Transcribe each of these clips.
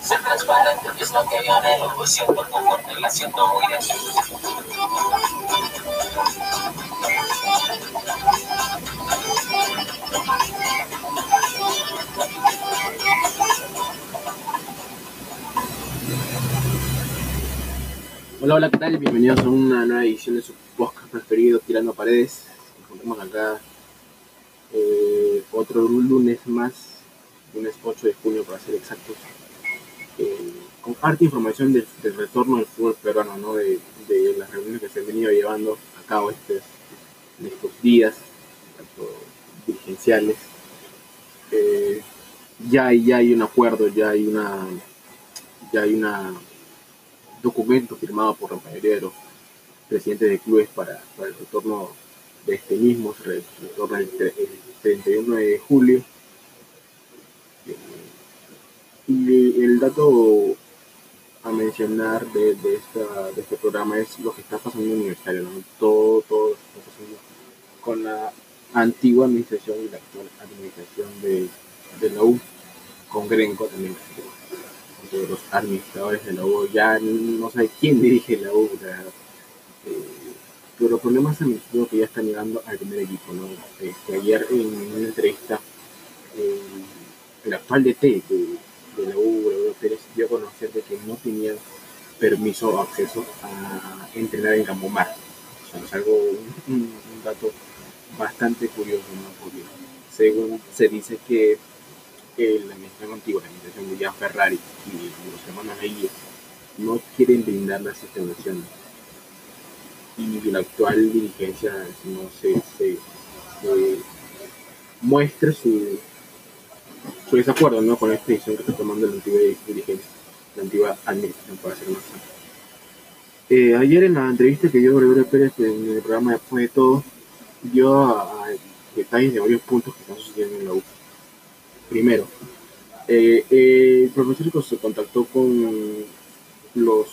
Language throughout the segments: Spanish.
Ser transparente es lo que yo anhelo, siento tu fuerte, la siento muy dentro. Hola, hola, ¿qué tal? Bienvenidos a una nueva edición de su podcast preferido, Tirando Paredes. Nos encontramos acá eh, otro lunes más, lunes 8 de junio para ser exactos, eh, con harta información del, retorno del fútbol peruano, ¿no? de, las reuniones que se han venido llevando a cabo en estos días, tanto dirigenciales. Eh, ya, hay- un acuerdo, ya hay una ya hay una documento firmado por la mayoría de los presidentes de clubes para, el retorno de este mismo, se re- retorna el, el 31 de julio. Y el dato a mencionar de, de, esta, de este programa es lo que está pasando en el universitario, ¿no? todo, todo lo que está pasando con la antigua administración y la actual administración de, de la U, con Grenco también de los administradores de la U, ya no sé quién dirige la U, sea, eh, pero los problemas administrativos que ya están llegando al primer equipo, ¿no? Este, ayer en una entrevista, eh, el actual DT de, de la U, Gregorio Pérez, dio a conocer de que no tenía permiso o acceso a entrenar en Campomar. O sea, es algo, un, un dato bastante curioso, ¿no? Porque según se dice que que la administración antigua, la administración de Gian Ferrari y los hermanos Aguirre no quieren brindar las instalaciones. Y la actual dirigencia no se, se, se muestra su, su desacuerdo ¿no? con esta decisión que está tomando la antigua dirigencia, la antigua administración, para ser más. Eh, ayer en la entrevista que dio Gregorio Pérez en el programa Después de Todo, dio a, a detalles de varios puntos que están sucediendo en la U. Primero, eh, eh, el profesor se contactó con los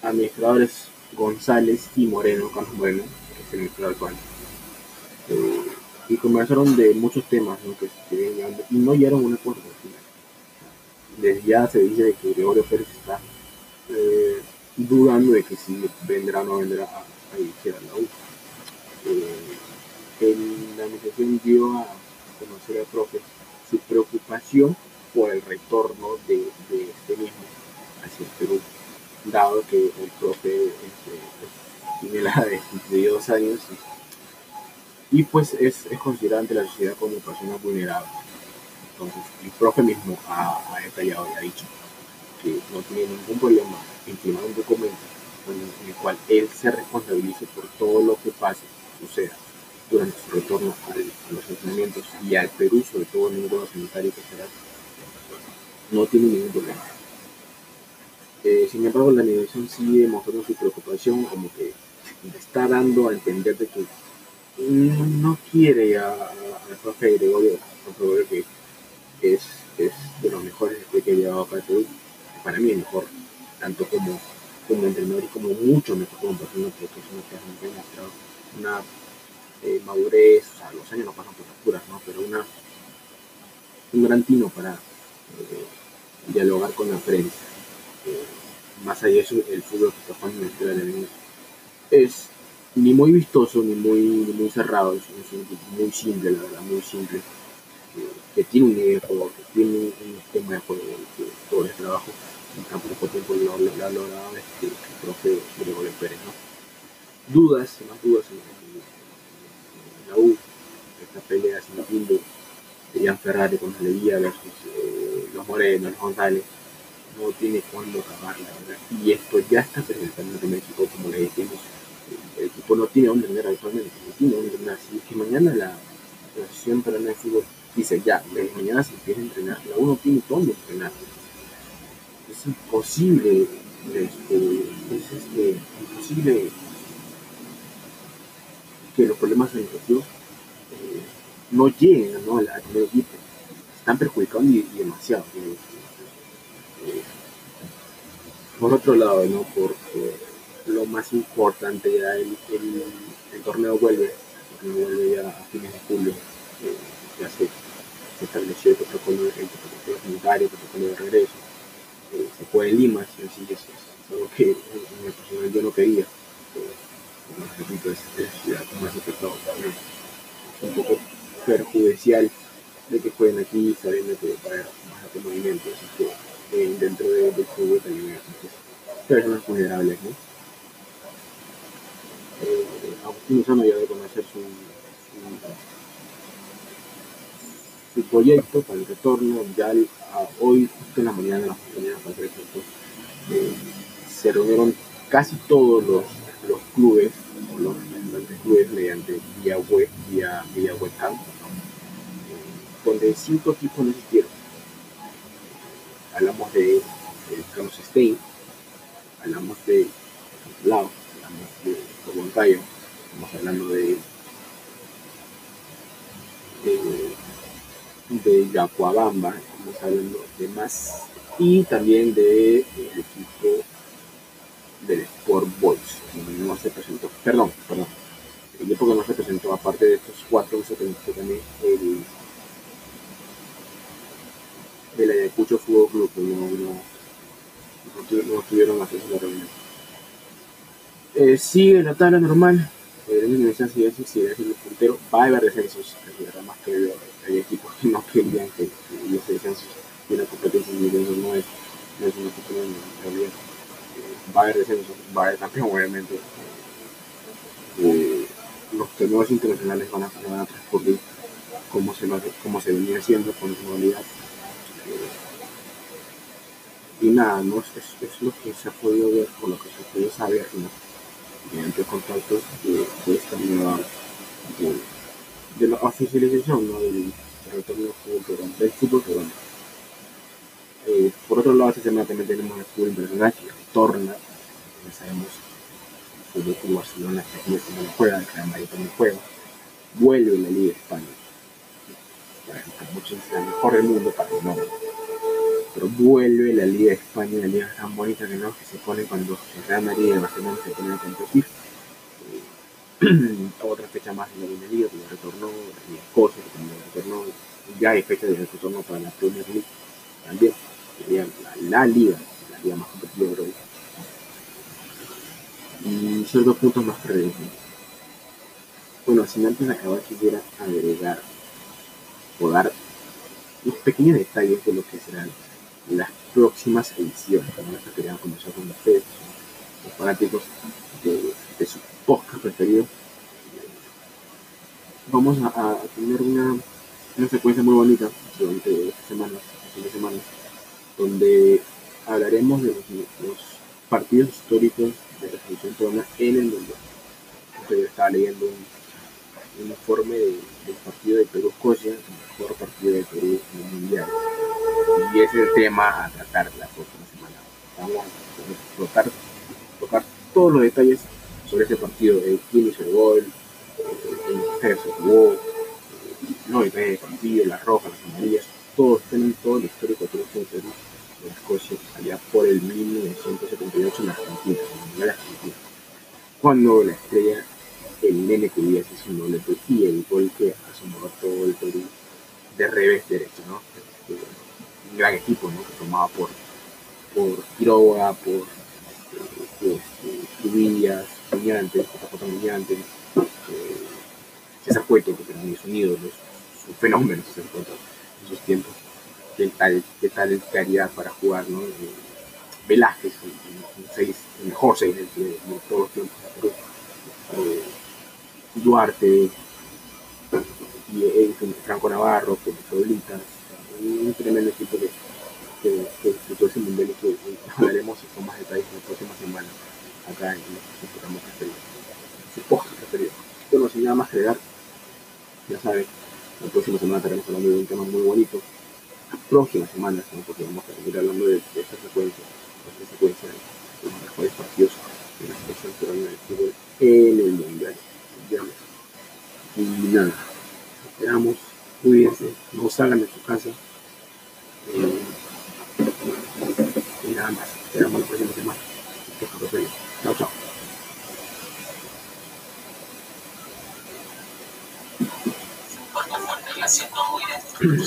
administradores González y Moreno, Carlos Moreno, que es el administrador actual, eh, y conversaron de muchos temas ¿no? que se y no llegaron a un acuerdo al final. Desde ya se dice que Gregorio Pérez está eh, dudando de que si vendrá o no vendrá a, a dirigir a la U. Eh, el- la administración dio a conocer al profe su preocupación por el retorno de, de este mismo hacia el Perú, dado que el profe este, pues, tiene la de 52 años y, y, pues es, es considerado ante la sociedad como persona vulnerable. Entonces, el profe mismo ha, ha detallado y ha dicho que no tiene ningún problema en firmar un documento en el cual él se responsabilice por todo lo que pase, suceda durante su retorno a los entrenamientos y al Perú, sobre todo en el grado sanitario que será, no tiene ningún problema. Eh, sin embargo, la administración sigue mostrando su preocupación, como que está dando a entender de que no quiere a- al profe Gregorio, profe que es, es de los mejores que ha llevado acá Perú, para mí es mejor, tanto como, como entrenador y como mucho mejor como persona, porque es una persona que ha demostrado una eh, madurez, o sea, los años no pasan por puras, ¿no? Pero una, un gran tino para eh, dialogar con la prensa. Eh, más allá de eso, el fútbol que está jugando en la León es ni muy vistoso ni muy, ni muy cerrado, es, muy simple, la verdad, muy simple. eh, que tiene un idea de juego, que tiene un, esquema de juego, que todo el trabajo en tan poco tiempo lo, ha logrado este, el profe Gregorio Pérez, ¿no? Dudas, más dudas en, en- en la U, esta pelea sin fin de Ian Ferrari con Leguía versus eh, los Morenos, los González, no tiene cuándo acabar, la verdad. Y esto ya está presentando en México, como le dijimos, el equipo no tiene dónde entrenar actualmente, no tiene dónde entrenar. Si es que mañana la, la Asociación Peruana de Fútbol dice ya, mañana se empieza a entrenar, la U no tiene dónde entrenar. Es imposible, este, es este, imposible que los problemas administrativos eh, no lleguen ¿no? al, primer equipo. Están perjudicando y, demasiado. eh, por otro lado, ¿no? por, por lo más importante, ya el, el, el torneo vuelve, el torneo vuelve ya a fines de julio, eh, ya se, se estableció el protocolo, el protocolo sanitario, el protocolo de regreso. Eh, se fue en Lima, sí, sí, eso es algo que en el personal yo no quería. Eh, como repito, es, es que más afectado un poco perjudicial de que jueguen aquí sabiendo que va a haber bastante movimiento, así que eh, dentro de, del fútbol también hay personas vulnerables, ¿no? Agustín Lozano ya debe conocer su, su, su proyecto para el retorno, ya hoy, justo en la mañana, las mañanas, para ser exactos, eh, se reunieron casi todos los, los clubes, o los clubes mediante vía web, vía, vía webcam, eh, donde cinco equipos no existieron. Hablamos de, de Carlos Stein, hablamos de Lao, hablamos de Montayo, estamos hablando de de, de Yacuabamba, estamos hablando de más, y también de eh, equipo del Sport Boys, que no se presentó, perdón, perdón, el equipo que no se presentó, aparte de estos cuatro, se presentó también el del Ayacucho Fútbol Club, que no, no, no, no tuvieron acceso a la reunión. Eh, sigue la tabla normal, eh, la Universidad sigue sigue el puntero, va a haber descensos, es verdad, más que hay equipos que no querían que, hubiese descensos, y la competencia individual no es, es una cuestión en realidad. Eh, va a haber descensos, va a haber campeón, obviamente. Eh, los torneos internacionales van a, van a transcurrir como se, como se venía haciendo con normalidad. Eh, y nada, ¿no? es, es, lo que se ha podido ver, o lo que se ha podido saber, ¿no? mediante contactos de, de esta nueva de, de la oficialización ¿no? del retorno del fútbol fútbol peruano. Eh, por otro lado, esta semana también tenemos el fútbol internacional que retorna, ya sabemos, el fútbol Barcelona esta fin de semana juega, el Real Madrid también juega, vuelve la Liga de España, para muchos el mejor del mundo para el norte. 4. Vuelve la Liga de España, la liga tan bonita que no, que se pone cuando el Real Madrid y Barcelona se ponen a competir. Eh, otra fecha más de la Bundesliga, que retornó, la Escocia, que también retornó, ya hay fecha de retorno para la Premier League también, sería la, liga, la liga más competitiva creo Y son dos puntos más perdidos. Bueno, sin antes acabar quisiera agregar o dar los pequeños detalles de lo que será las próximas ediciones, ¿no? Esto quería conversar con ustedes, los fanáticos de, de su podcast preferido. Vamos a, tener una, una secuencia muy bonita durante esta semana, este fin de semana, donde hablaremos de los, partidos históricos de la selección peruana en el mundo. Yo estaba leyendo un, un informe de- del partido de Perú-Escocia, el mejor partido de Perú en el mundial. Y es el tema a tratar la próxima semana. Vamos a tocar, tocar todos los detalles sobre ese partido, eh, quién hizo el gol, en qué se jugó, los detalles del partido, las rojas, las amarillas, todos tienen todo el histórico de de Perú de Escocia allá por el 1978 en Argentina, en el Mundial Argentina. Cuando la estrella, el nene que hubiese hizo un doblete y el gol que asomó todo el Perú de revés derecho, ¿no? Este, un gran equipo, ¿no? Que tomaba por, por Quiroga, por eh, este, Cubillas, Muñantes, JJ Muñantes, eh, César Cueto, que también es un ídolo, es un fenómeno César Cueto en sus tiempos. Qué tal, qué tal calidad para jugar, ¿no? Eh, Velázquez, un, un seis, el mejor 6 de, de- todos los tiempos. Eh, Duarte, y Edison, Franco Navarro, con Solitas, un tremendo equipo que, que, que disputó ese mundial y que hablaremos con más detalles la próxima semana acá en nuestro programa preferido, su preferido. Bueno, sin nada más que agregar, ya saben, la próxima semana estaremos hablando de un tema muy bonito. Las próximas semanas, ¿no? porque vamos a seguir hablando de, de esta secuencia, de esta secuencia de los mejores partidos de la selección peruana fútbol en el mundial. Ya. Y nada, esperamos, cuídense, no salgan de su casa. Eh, y nada más, esperamos la próxima semana. Chao, chao. Porque muy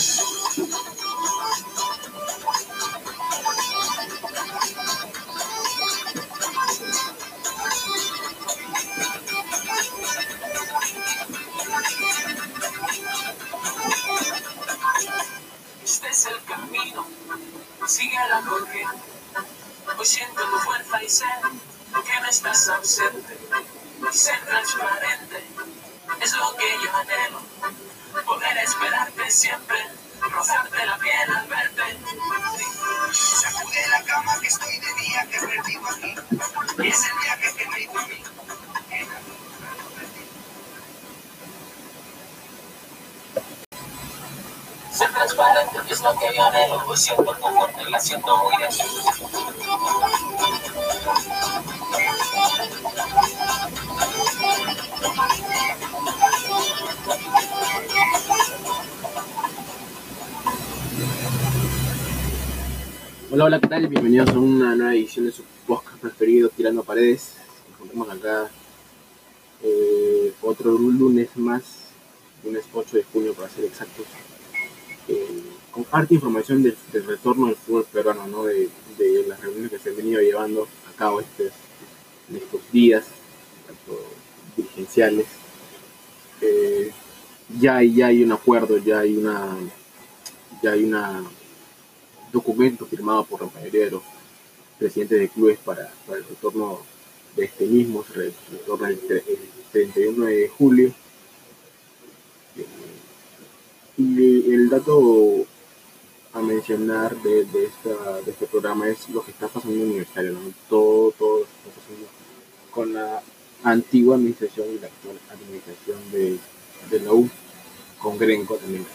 siento fuerte, la siento muy dentro. Hola, hola, ¿qué tal? Bienvenidos a una nueva edición de su podcast preferido, Tirando Paredes. Nos encontramos acá eh, otro lunes más, lunes 8 de junio para ser exactos, con harta información del, del retorno del fútbol peruano, ¿no? de, de las reuniones que se han venido llevando a cabo en estos días, tanto dirigenciales. Eh, ya, ya hay un acuerdo, ya hay una ya hay una documento firmado por la mayoría de los presidentes de clubes para, para el retorno de este mismo, se re- retorna el, el 31 de julio. Eh, Y el dato a mencionar de, de, esta, de este programa es lo que está pasando en universitario, ¿no? todo, todo lo que está pasando con la antigua administración y la actual administración de, de la U, con Grenco también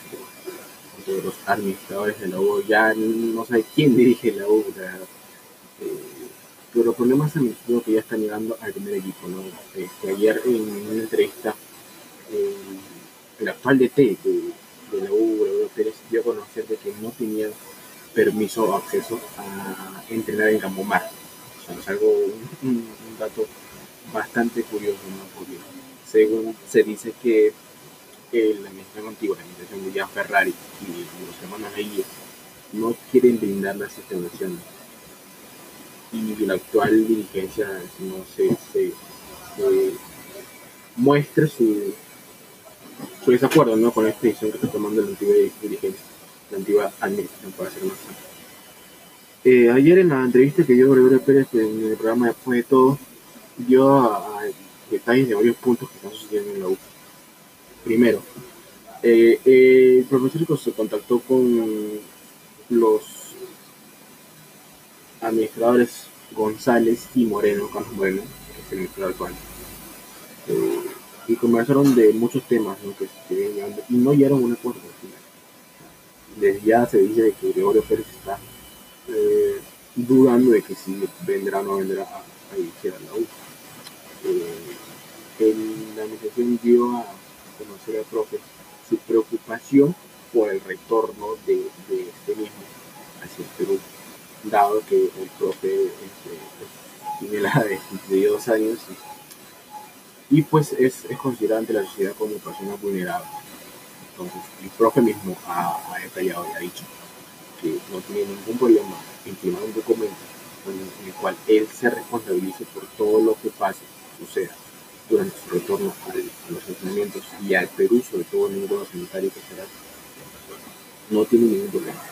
de los administradores de la U, ya no sé quién dirige la U, eh, pero los problemas administrativos que ya están llegando al primer equipo, ¿no? Este, ayer en una entrevista, eh, el actual DT de la U, Gregorio Pérez, dio a conocer de que no tenía permiso o acceso a entrenar en Campomar. O sea, es algo, un, un dato bastante curioso, ¿no? Porque según se dice que que la administración antigua, la administración de Gian Ferrari y los hermanos Leguía no quieren brindar las instalaciones. Y la actual dirigencia no se, se, se muestra su, su desacuerdo ¿no? con esta decisión que está tomando la antigua dirigencia, la antigua administración, para ser más. Eh, ayer en la entrevista que dio Gregorio Pérez en el programa Después de Todo, dio a, a detalles de varios puntos que están sucediendo en la U. Primero, eh, eh, el profesor se contactó con los administradores González y Moreno, Carlos Moreno, que es el administrador actual, eh, y conversaron de muchos temas ¿no? que se y no llegaron a un acuerdo al final. Desde ya se dice que Gregorio Pérez está eh, dudando de que si vendrá o no vendrá a, a dirigir a la U. Eh, el- la administración dio a conocer al profe su preocupación por el retorno de, de este mismo hacia el Perú, dado que el profe este, pues, tiene la de 52 años y, y, pues es, es considerado ante la sociedad como persona vulnerable. Entonces, el profe mismo ha, ha detallado y ha dicho que no tiene ningún problema en firmar un documento en el cual él se responsabilice por todo lo que pase, suceda durante su retorno a los entrenamientos y al Perú, sobre todo en un grado sanitario que será, no tiene ningún problema.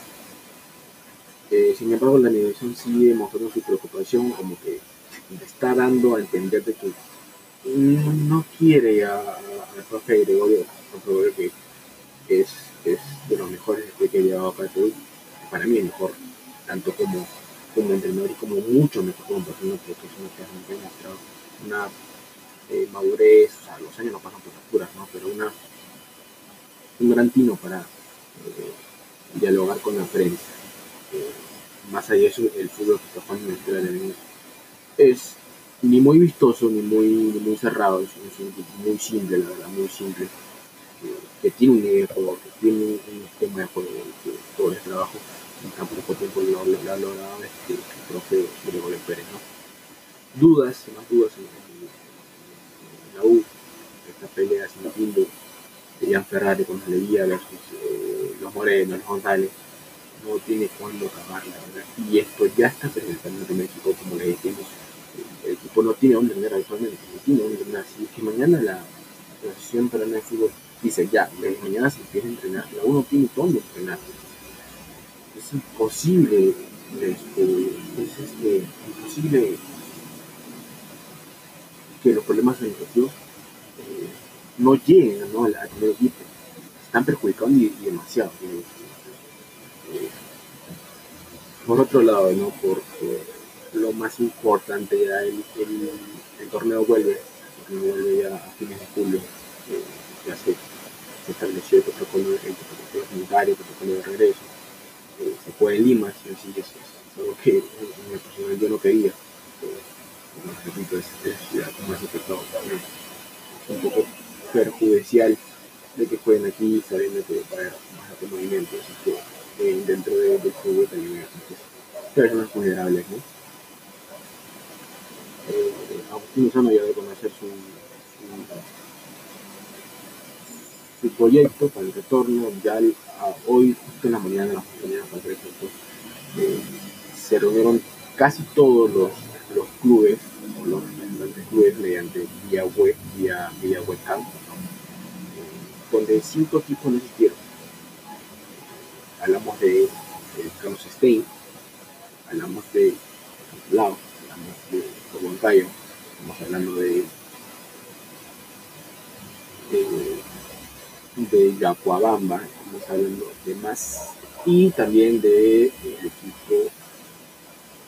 Eh, sin embargo, la dirección sigue mostrando su preocupación, como que está dando a entender de que no quiere a- al profe Gregorio, profe Gregorio que es, es de los mejores que ha llevado acá Perú, para mí es mejor, tanto como, como entrenador y como mucho mejor como persona, porque es una que ha demostrado una eh, madurez, o sea, los años no pasan por facturas, ¿no? Pero una, un gran tino para eh, dialogar con la prensa. Eh, más allá de eso, el fútbol que está jugando en León es ni muy vistoso ni muy, ni muy cerrado, es, muy simple, la verdad, muy simple, eh, que tiene un nivel que tiene un, esquema de juego, que todo el trabajo en tan poco tiempo lo, ha logrado este, el profe Gregorio Pérez, ¿no? Dudas, más dudas en, en- en la U, esta pelea sin tilde de Ian Ferrari con Leguía versus eh, los los Moreno, los González, no tiene cuándo acabar, la verdad. Y esto ya está presentando en México, como le dijimos. El equipo no tiene dónde entrenar actualmente, no tiene dónde entrenar. Si es que mañana la la Asociación Peruana de Fútbol dice ya, mañana se empieza a entrenar, la uno tiene dónde entrenar. Es imposible, este, es este, imposible que los problemas organizativos eh, no lleguen ¿no? al, primer equipo. Están perjudicando y, demasiado. eh, por otro lado, ¿no? Porque lo más importante ya el, torneo vuelve, el torneo vuelve ya a fines de julio, eh, ya se, se estableció el protocolo, el protocolo sanitario, el protocolo de regreso, eh, se fue en Lima, sí, sí, eso es algo que en el personal yo no quería, eh, como repito, es, la ciudad más afectada, es un poco perjudicial de que jueguen aquí sabiendo que va a haber movimiento, así que eh, dentro de, del fútbol también hay personas vulnerables, ¿no? Agustín Lozano ya debe conocer su, su, proyecto para el retorno, ya hoy, justo en la mañana, la mañana eh, se reunieron casi todos los, los clubes, o los representantes clubes mediante vía web, vía, vía webcam, donde cinco equipos no existieron. Hablamos de, de Carlos hablamos de Lao, hablamos de Voluntario, estamos hablando de de, de Yacuabamba, estamos hablando de más, y también de eh, el equipo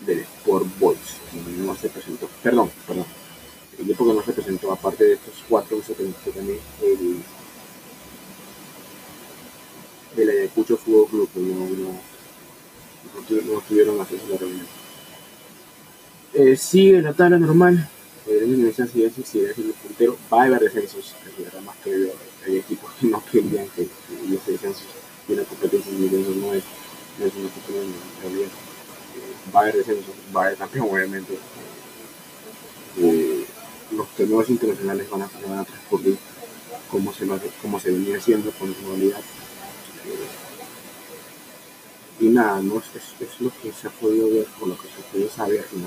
del Sport Boys, que no se presentó, perdón, perdón, el equipo que no se presentó, aparte de estos cuatro, se presentó también el el Ayacucho Fútbol Club, que no, no, no, no tuvieron acceso a la reunión. Eh, sigue la tabla normal, eh, en la instancia de sigue siendo puntero, va a haber descensos, es verdad, más que hay equipos que no querían que, que hubiese descensos, y una competencia individual no es, es una en realidad. Eh, va a haber descensos, va a haber campeón, obviamente. Eh, los torneos internacionales van a, van a transcurrir como se, lo- como se venía haciendo con normalidad. Eh, y nada, ¿no? es, es, lo que se ha podido ver, o lo que se ha podido saber, ¿no?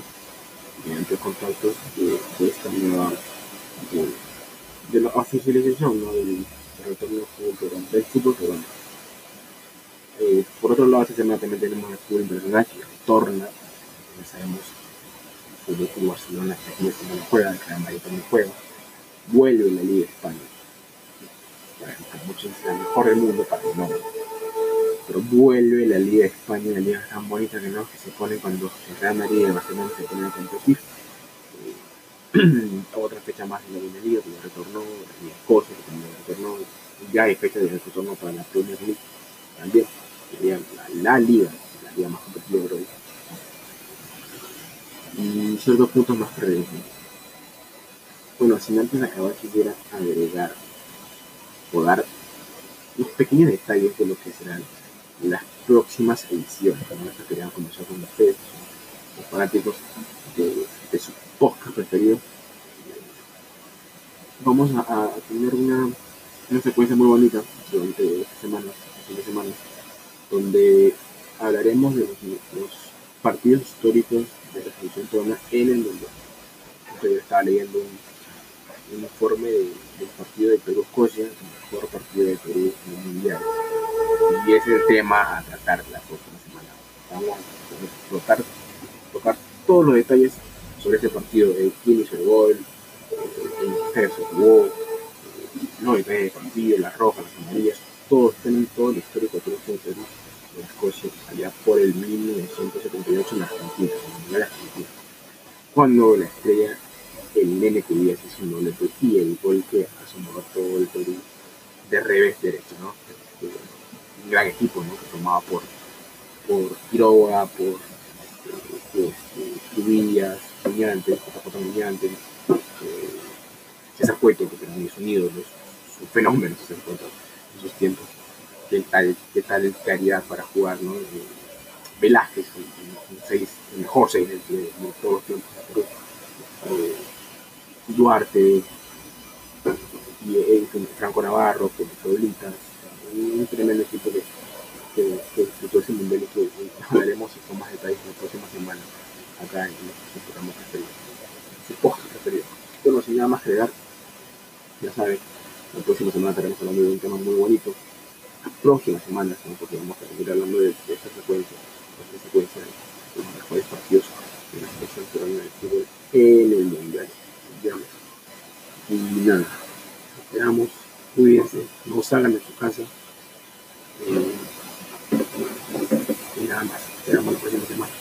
Mediante contactos de, de esta nueva, de, de la oficialización ¿no? del, retorno del fútbol peruano, del fútbol peruano. Eh, por otro lado, esta semana también tenemos el fútbol internacional que retorna, ya sabemos, el Fútbol Club Barcelona que aquí no juega, el Real Madrid también juega, vuelve la Liga de España. Para muchos la mejor del mundo, para que no. Pero vuelve la Liga de España, la liga tan bonita que no, que se pone cuando el Real Madrid y el Barcelona se ponen a competir. Eh, otra fecha más en la Bundesliga, que retornó, y Escocia, que también retornó, ya hay fecha de retorno para la Premier League también, sería la, la liga, la liga más competitiva creo. Y ciertos puntos más perdidos. ¿no? Bueno, sin antes de acabar quisiera agregar o dar unos pequeños detalles de lo que serán las próximas ediciones. ¿no? Esto quería conversar con ustedes, los fanáticos de, de su podcast preferido. Vamos a, a tener una, una secuencia muy bonita durante esta semana, este fin de semana, donde hablaremos de los, los partidos históricos de la selección peruana en el mundial. Yo estaba leyendo un, un informe de- del partido de Perú-Escocia, el mejor partido de Perú en el mundial. Y es el tema a tratar la próxima semana. Vamos a tocar, tocar todos los detalles sobre ese partido, eh, quién hizo el gol, en qué se jugó, los detalles del partido, las rojas, las amarillas, todo, tienen todo el histórico triunfo de Perú en Escocia allá por el 1978 en Argentina, en el Mundial Argentina. Cuando la estrella, el nene que hubiera hecho un doblete y el gol que asomó todo el Perú de revés derecho, ¿no? Este, un gran equipo, ¿no? Que tomaba por, por Quiroga, por eh, este, Cubillas, Muñantes, JJ eh, César Cueto, que también es un ídolo, es un fenómeno César Cueto en sus tiempos. Qué tal, qué tal calidad para jugar, ¿no? Eh, Velázquez, un, un- seis, el mejor seis de, de- todos los tiempos. Eh, Duarte, y eh, Franco Navarro, con Pueblitas, un tremendo equipo que, que, que disfrutó ese mundial que hablaremos con más detalles la próxima semana acá en nuestro programa preferido, su podcast preferido. Bueno, sin nada más que agregar, ya saben, la próxima semana estaremos hablando de un tema muy bonito. La próxima semana, ¿no? porque vamos a seguir hablando de, de esta secuencia, de esta secuencia de los mejores partidos de la selección peruana de fútbol en el mundial. Ya ves. Y nada, esperamos, cuídense, no salgan de su casa. Eh, y nada más, esperamos la próxima semana.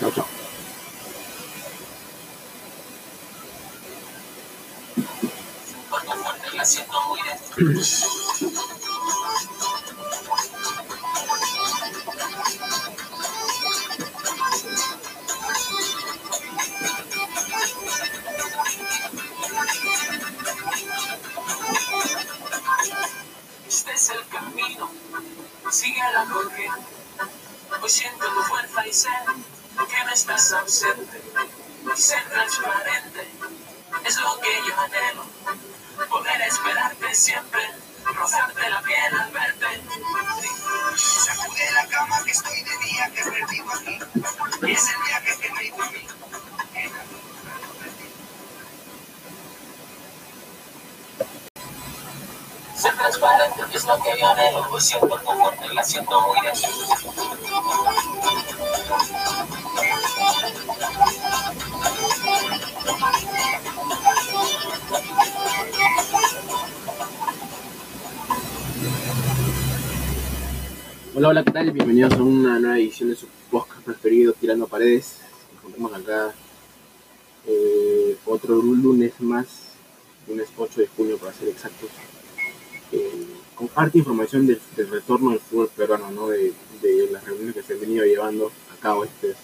Chao, chao. Siento muy la corriente. Hoy siento tu fuerza y sé que no estás ausente. Y ser transparente es lo que yo anhelo. Poder esperarte siempre, rozarte la piel al verte. Sacude la cama que estoy de día que perdido aquí. Transparente es lo que yo. Hoy siento fuerte, la siento muy dentro. Hola, hola, ¿qué tal? Bienvenidos a una nueva edición de su podcast preferido, Tirando Paredes. Nos encontramos acá eh, otro lunes más, lunes 8 de junio para ser exactos, eh, con harta información del, retorno del fútbol peruano, ¿no? de, las reuniones que se han venido llevando a cabo estos,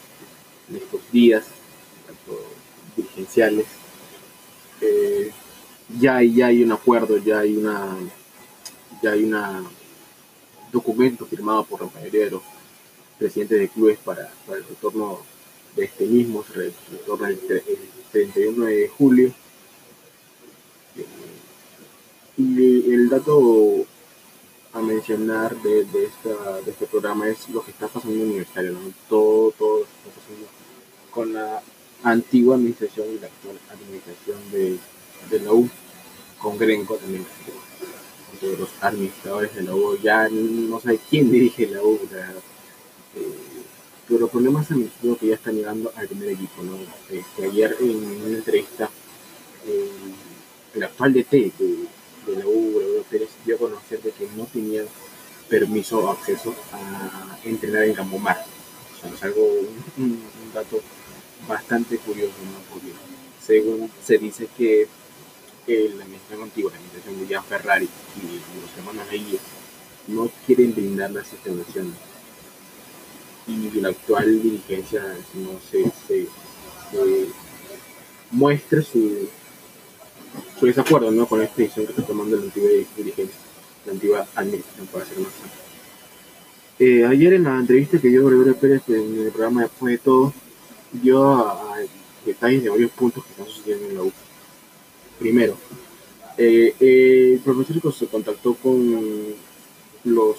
estos días, tanto dirigenciales. Eh, ya, hay- ya hay un acuerdo, ya hay una, ya hay una documento firmado por la mayoría de los presidentes de clubes para, el retorno de este mismo, se re- retorna el, el 31 de julio. Y el dato a mencionar de, de, esta, de este programa es lo que está pasando en el universitario, ¿no? todo, todo lo que está pasando con la antigua administración y la actual administración de, de la U, con Grenco también de los administradores de la U, ya no sé quién dirige la U, sea, eh, pero problemas administrativos que ya están llegando al primer equipo, ¿no? Este, ayer en una entrevista, eh, el actual DT de, de la U, Gregorio Pérez, dio a conocer de que no tenía permiso o acceso a entrenar en Campomar. O sea, es algo, un, un- dato bastante curioso, ¿no? Porque según se dice que la administración antigua, la administración de Gian Ferrari y los hermanos Leguía no quieren brindar las instalaciones. Y la actual dirigencia no se, se- se muestra su, su desacuerdo ¿no? con esta decisión que está tomando la antigua dirigencia, la antigua administración, para ser más. Eh, ayer en la entrevista que dio Gregorio Pérez en el programa Después de Todo, dio a- a detalles de varios puntos que están sucediendo en la U. Primero, eh, eh, el profesor se contactó con los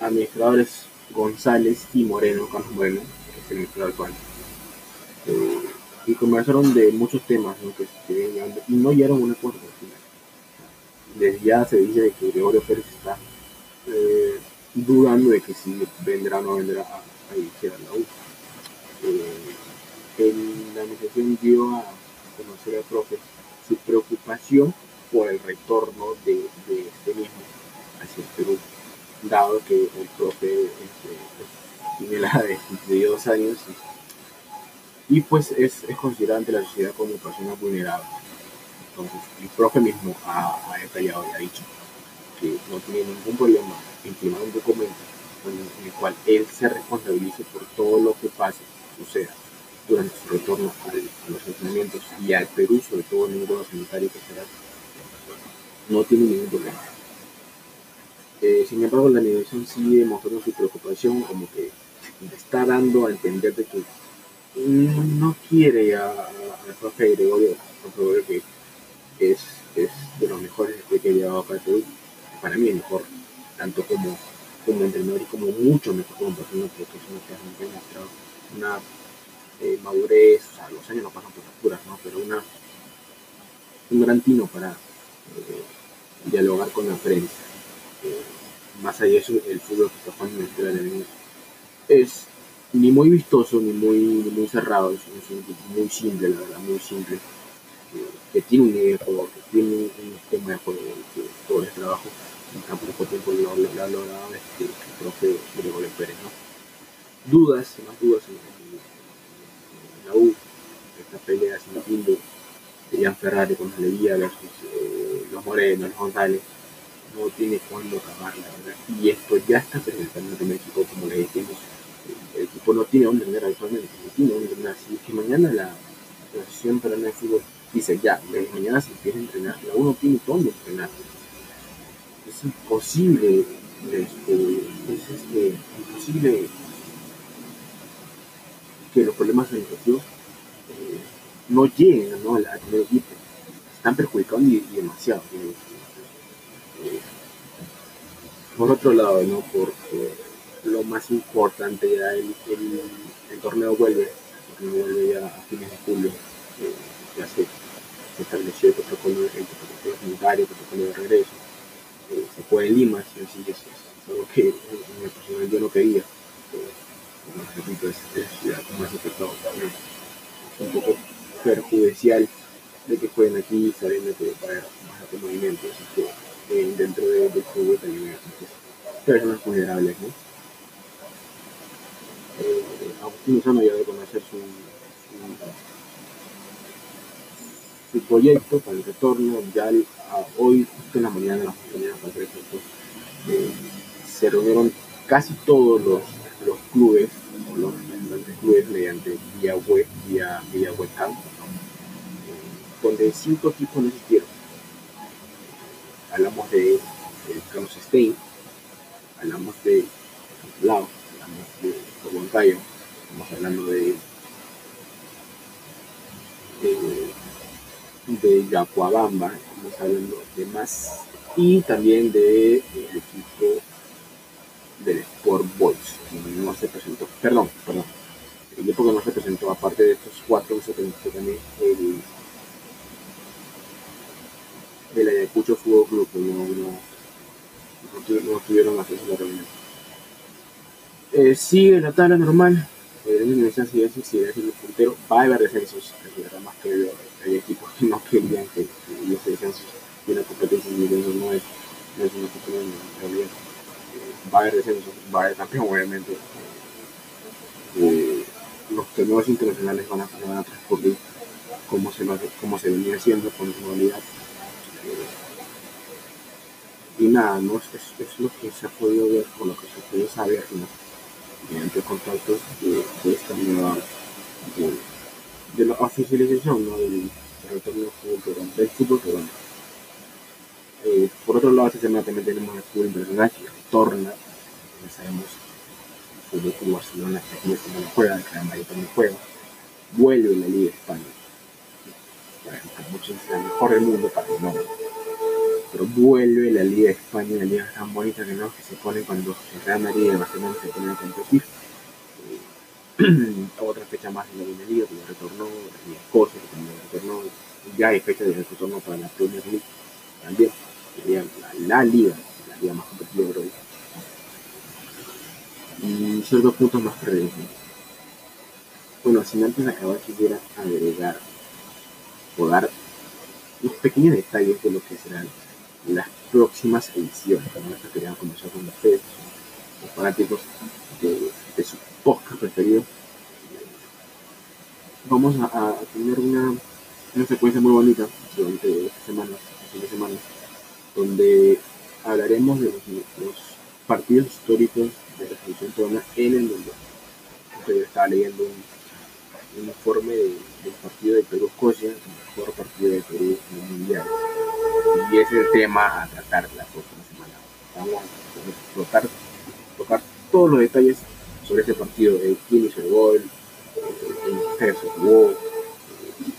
administradores González y Moreno, Carlos Moreno, que es el administrador actual, eh, y conversaron de muchos temas ¿no? que y no llegaron a un acuerdo al final. Desde ya se dice de que Gregorio Pérez está eh, dudando de que si vendrá o no vendrá a, a dirigir a la U. Eh, el- la administración dio a conocer al profe su preocupación por el retorno de, este mismo hacia el Perú, dado que el profe este, pues, tiene la de 52 años y, y, pues es, es considerado ante la sociedad como persona vulnerable. Entonces, el profe mismo ha, ha detallado y ha dicho que no tiene ningún problema en firmar un documento en el cual él se responsabilice por todo lo que pase, suceda durante su retorno a los entrenamientos y al Perú, sobre todo en un grado sanitario que será, no tiene ningún problema. Eh, sin embargo, la dirección sigue mostrando su preocupación, como que está dando a entender de que no, quiere a- al profe Gregorio, al profe que es, es de los mejores que ha llevado acá Perú, para mí el mejor tanto como, como entrenador y como mucho mejor como persona, porque es una que ha demostrado una eh, madurez, o sea, los años no pasan por las ¿no? Pero una, un gran tino para eh, dialogar con la prensa. Eh, más allá de eso, el fútbol que está jugando en de es ni muy vistoso ni muy, muy cerrado, es, muy simple, la verdad, muy simple. que tiene un idea de juego, que tiene un, esquema de juego, que todo el trabajo en tan poco tiempo lo, ha logrado este, el profe Gregorio Pérez. ¿no? Dudas, más dudas en, la U, esta pelea sin timbre, Ian Ferrari con Levía versus eh, los Morenos, los González, no tiene cuándo acabar, la verdad. Y esto ya está presentando en México, como le dijimos el equipo no tiene dónde entrenar actualmente, no tiene entrenar. Si es que mañana la, la Asociación Peruana de Fútbol dice ya, mañana se empieza a entrenar, la uno tiene dónde entrenar. Es imposible, este, es este, imposible que los problemas educativos eh, no lleguen ¿no? al primer equipo. Están perjudicando y, demasiado. Eh, por otro lado, ¿no? Por, lo más importante ya el, el, torneo vuelve, el torneo vuelve ya a fines de julio, eh, ya se, estableció el protocolo, el protocolo sanitario, el protocolo de regreso, eh, se puede en Lima, sí, sí, es algo que en el personal yo no quería, como repito, es, es ciudad como un poco perjudicial de que jueguen aquí sabiendo que va a haber movimiento, así que eh, dentro de, del también hay personas vulnerables, ¿no? Eh, Agustín Lozano ya debe conocer su, su, su, proyecto para el retorno. Ya a, hoy, en la mañana, la mañana para eh, se reunieron casi todos los, los clubes, o los representantes clubes, mediante vía web, vía, vía webcam, eh, donde cinco equipos no existieron. Hablamos de, de Carlos Stein, hablamos de Lau, Huancayo, estamos hablando de, de, de Yacuabamba, estamos hablando de más, y también del de, equipo del Sport Boys, no se presentó, perdón, perdón, el equipo que no se presentó, aparte de estos cuatro, se presentó también el del Ayacucho Fútbol Club, que no, no, no, no tuvieron acceso a la reunión. Eh, sigue la tabla normal. Eh, en esa si sigue el puntero. Va a haber descensos. Es más que hay equipos que no querían que, los descensos y la competencia individual no es, no es una cuestión en realidad. Eh, va a haber descensos. Va a haber campeón, obviamente. Eh, los torneos internacionales van a, van a transcurrir como se, como se venía haciendo con normalidad. y nada, ¿no? Es, es, lo que se ha podido ver, o lo que se podido saber. Mediante contactos de, de esta nueva de, de, la oficialización ¿no? del, retorno del fútbol, del fútbol peruano. Eh, por otro lado, esta semana también tenemos el fútbol internacional que retorna, ya sabemos, el fútbol Barcelona esta semana juega, el Real Madrid también juega, vuelve la Liga de España. Para muchos es la mejor del mundo, para que no pero vuelve la Liga de España, la liga tan bonita que no, que se pone cuando el Real Madrid y el Barcelona se ponen a competir. Otra fecha más en la Liga, que ya retornó, la Liga Escocia, que también retornó, ya hay fecha de retorno para la Premier League también, sería la, liga, la liga más competitiva de hoy. Y ciertos puntos más perdidos. Bueno, sin antes acabar quisiera agregar o dar unos pequeños detalles de lo que será las próximas ediciones. También esto quería conversar con ustedes, los fanáticos de, de su podcast preferido. Vamos a, tener una, una, secuencia muy bonita durante esta semana, de semana, donde hablaremos de los, partidos históricos de la selección peruana en el mundo. Yo estaba leyendo un, un informe de, del partido de Perú-Escocia, el mejor partido de Perú en el mundial y es el tema a tratar la próxima semana. Vamos a tocar, tocar todos los detalles sobre ese partido, eh, quién hizo el gol, el se jugó,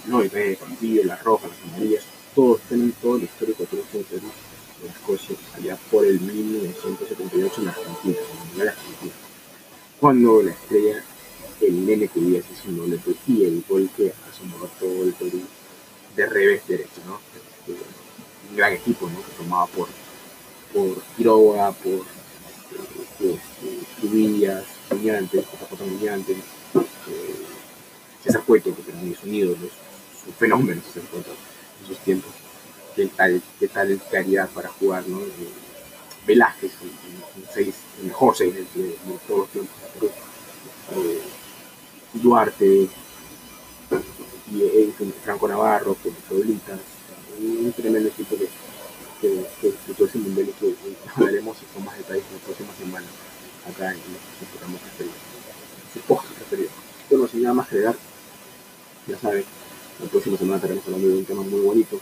los detalles del partido, las rojas, las amarillas, todo, tienen todo el histórico de Perú en Escocia, allá por el 1978 en Argentina, en el Mundial Argentina. Cuando la estrella, el nene que había asesinó le y el gol que asomó todo el Perú de revés derecho, ¿no? Este, un gran equipo, ¿no? Que tomaba por, por Quiroga, por este, Cubillas, Muñantes, JJ Muñantes, eh, César Cueto, que también es un ídolo, un fenómeno César Cueto en esos tiempos, qué tal, qué tal calidad para jugar, ¿no? Eh, Velázquez, el, seis, el mejor seis de, de, de, todos los tiempos. Eh, Duarte, y eh, Franco Navarro, con Pueblitas, un tremendo equipo que, que, que disputó ese mundial y que hablaremos con más detalles en la próxima semana acá en nuestro programa preferido, su podcast preferido. Bueno, sin nada más que agregar, ya saben, la próxima semana estaremos hablando de un tema muy bonito.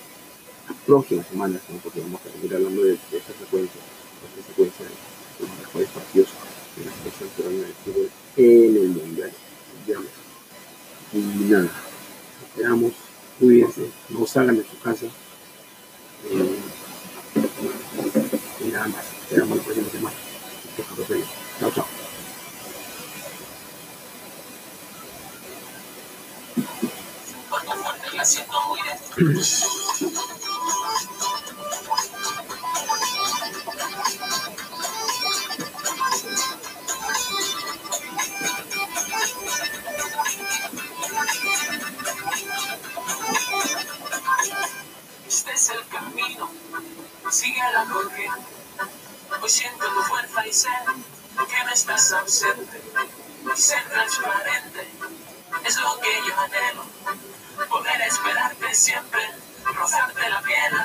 La próxima semana, porque vamos a seguir hablando de, esta secuencia, de esta secuencia de los mejores partidos de la selección peruana de fútbol en el mundial. Y nada, esperamos, cuídense, no salgan de su casa. Eh, y nada más, esperamos la próxima semana. Chao, chao. Este sé que no estás ausente. Y ser transparente es lo que yo anhelo. Poder esperarte siempre, rozarte la piel